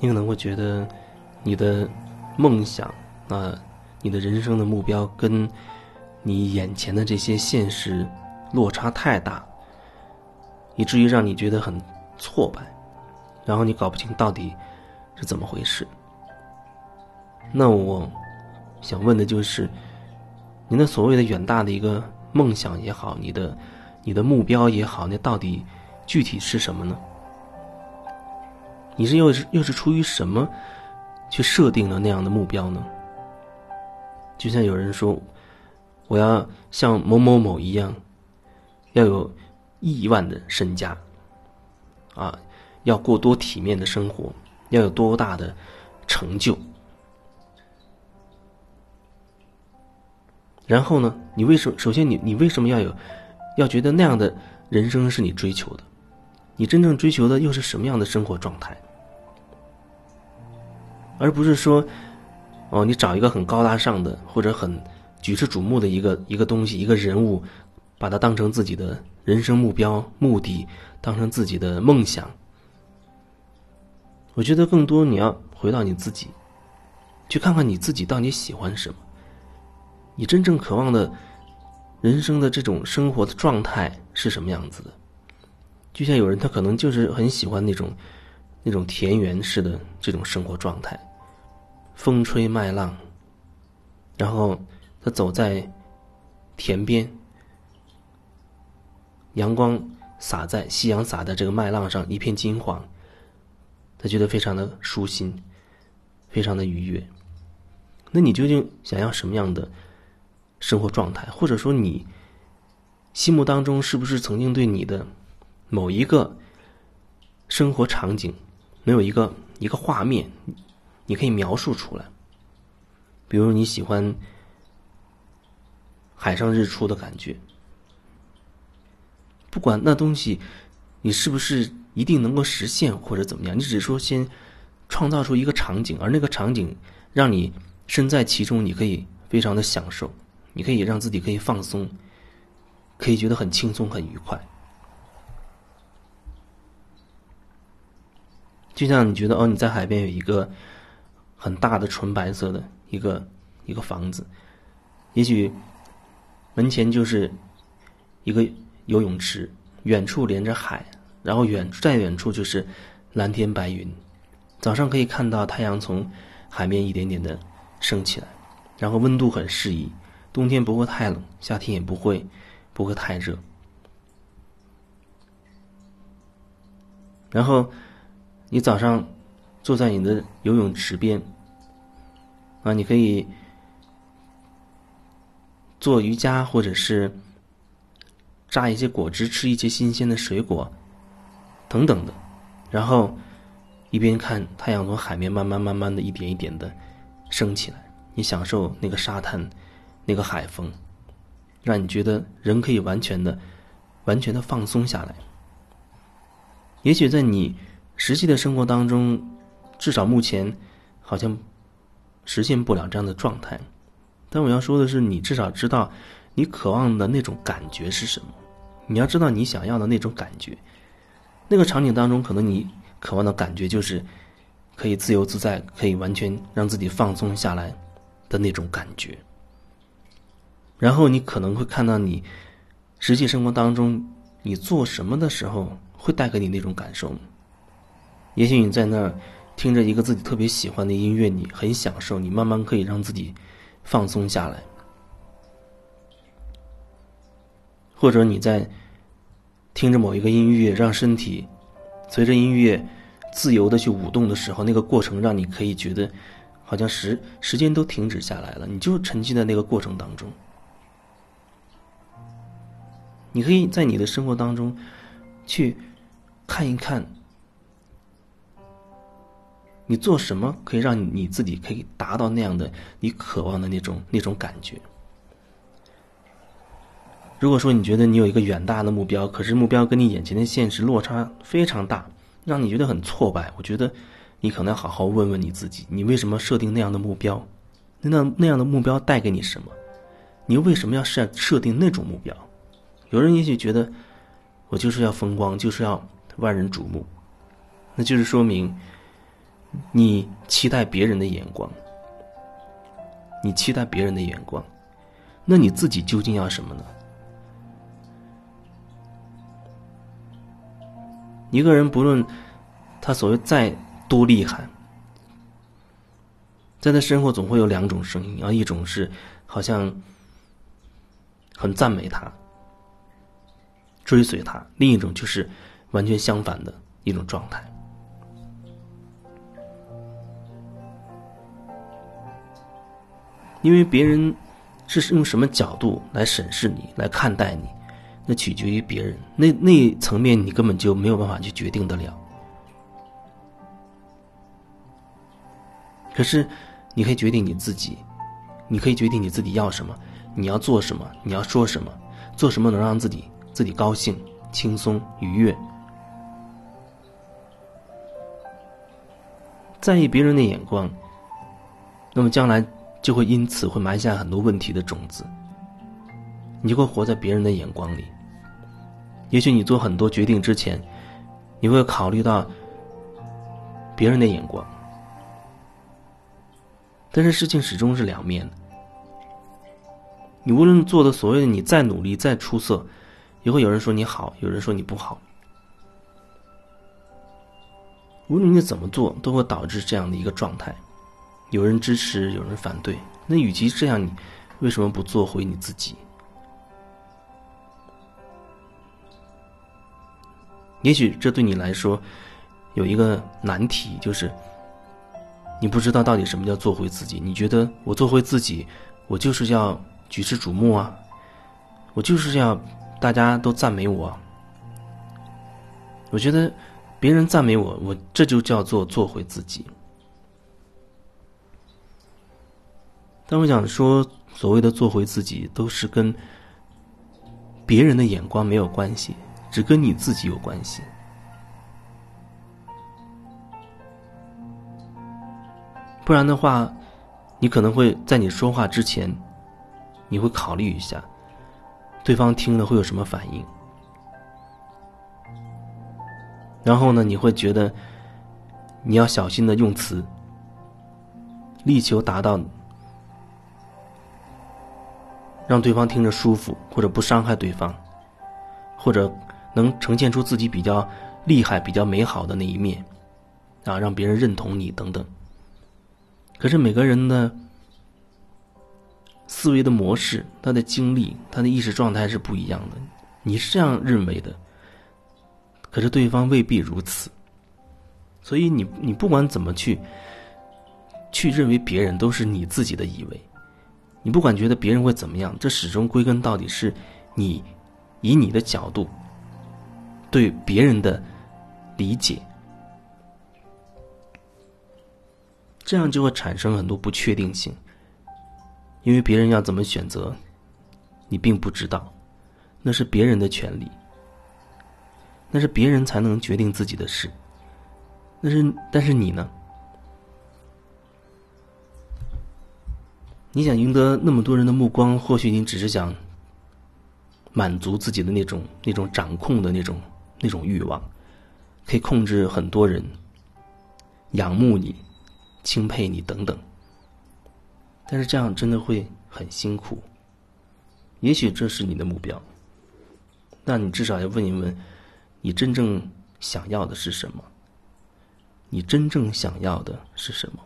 你可能会觉得你的梦想啊，你的人生的目标跟你眼前的这些现实落差太大，以至于让你觉得很挫败，然后你搞不清到底是怎么回事。那我想问的就是，您的所谓的远大的一个梦想也好，你的你的目标也好，那到底具体是什么呢？你是又是又是出于什么去设定了那样的目标呢？就像有人说，我要像某某某一样，要有亿万的身家，啊，要过多体面的生活，要有多大的成就。然后呢？你为什么？首先，你你为什么要有，要觉得那样的人生是你追求的？你真正追求的又是什么样的生活状态？而不是说，哦，你找一个很高大上的或者很举世瞩目的一个一个东西、一个人物，把它当成自己的人生目标、目的，当成自己的梦想。我觉得更多你要回到你自己，去看看你自己到底喜欢什么。你真正渴望的人生的这种生活的状态是什么样子的？就像有人他可能就是很喜欢那种那种田园式的这种生活状态，风吹麦浪，然后他走在田边，阳光洒在夕阳洒在这个麦浪上，一片金黄，他觉得非常的舒心，非常的愉悦。那你究竟想要什么样的？生活状态，或者说你心目当中是不是曾经对你的某一个生活场景，没有一个一个画面，你可以描述出来？比如你喜欢海上日出的感觉，不管那东西你是不是一定能够实现或者怎么样，你只说先创造出一个场景，而那个场景让你身在其中，你可以非常的享受。你可以让自己可以放松，可以觉得很轻松、很愉快。就像你觉得哦，你在海边有一个很大的纯白色的一个一个房子，也许门前就是一个游泳池，远处连着海，然后远再远处就是蓝天白云。早上可以看到太阳从海面一点点的升起来，然后温度很适宜。冬天不会太冷，夏天也不会不会太热。然后你早上坐在你的游泳池边啊，你可以做瑜伽，或者是榨一些果汁，吃一些新鲜的水果等等的。然后一边看太阳从海面慢慢慢慢的一点一点的升起来，你享受那个沙滩。那个海风，让你觉得人可以完全的、完全的放松下来。也许在你实际的生活当中，至少目前好像实现不了这样的状态。但我要说的是，你至少知道你渴望的那种感觉是什么。你要知道你想要的那种感觉。那个场景当中，可能你渴望的感觉就是可以自由自在，可以完全让自己放松下来的那种感觉。然后你可能会看到你实际生活当中，你做什么的时候会带给你那种感受。也许你在那儿听着一个自己特别喜欢的音乐，你很享受，你慢慢可以让自己放松下来。或者你在听着某一个音乐，让身体随着音乐自由的去舞动的时候，那个过程让你可以觉得好像时时间都停止下来了，你就沉浸在那个过程当中。你可以在你的生活当中，去看一看，你做什么可以让你自己可以达到那样的你渴望的那种那种感觉。如果说你觉得你有一个远大的目标，可是目标跟你眼前的现实落差非常大，让你觉得很挫败，我觉得你可能要好好问问你自己：你为什么设定那样的目标？那那样的目标带给你什么？你为什么要设设定那种目标？有人也许觉得，我就是要风光，就是要万人瞩目，那就是说明你期待别人的眼光，你期待别人的眼光，那你自己究竟要什么呢？一个人不论他所谓再多厉害，在他身后总会有两种声音，啊，一种是好像很赞美他、追随他；另一种就是完全相反的一种状态。因为别人是用什么角度来审视你、来看待你，那取决于别人。那那层面你根本就没有办法去决定得了。可是，你可以决定你自己，你可以决定你自己要什么，你要做什么，你要说什么，做什么能让自己自己高兴、轻松、愉悦。在意别人的眼光，那么将来。就会因此会埋下很多问题的种子。你会活在别人的眼光里。也许你做很多决定之前，你会考虑到别人的眼光。但是事情始终是两面的。你无论做的所谓的你再努力再出色，也会有人说你好，有人说你不好。无论你怎么做，都会导致这样的一个状态。有人支持，有人反对。那与其这样，你为什么不做回你自己？也许这对你来说有一个难题，就是你不知道到底什么叫做回自己。你觉得我做回自己，我就是要举世瞩目啊，我就是要大家都赞美我。我觉得别人赞美我，我这就叫做做回自己。但我想说，所谓的做回自己，都是跟别人的眼光没有关系，只跟你自己有关系。不然的话，你可能会在你说话之前，你会考虑一下，对方听了会有什么反应。然后呢，你会觉得你要小心的用词，力求达到。让对方听着舒服，或者不伤害对方，或者能呈现出自己比较厉害、比较美好的那一面，啊，让别人认同你等等。可是每个人的思维的模式、他的经历、他的意识状态是不一样的。你是这样认为的，可是对方未必如此。所以你你不管怎么去去认为别人，都是你自己的以为。你不管觉得别人会怎么样，这始终归根到底是你以你的角度对别人的理解，这样就会产生很多不确定性。因为别人要怎么选择，你并不知道，那是别人的权利，那是别人才能决定自己的事，那是但是你呢？你想赢得那么多人的目光，或许你只是想满足自己的那种、那种掌控的那种、那种欲望，可以控制很多人仰慕你、钦佩你等等。但是这样真的会很辛苦。也许这是你的目标，那你至少要问一问：你真正想要的是什么？你真正想要的是什么？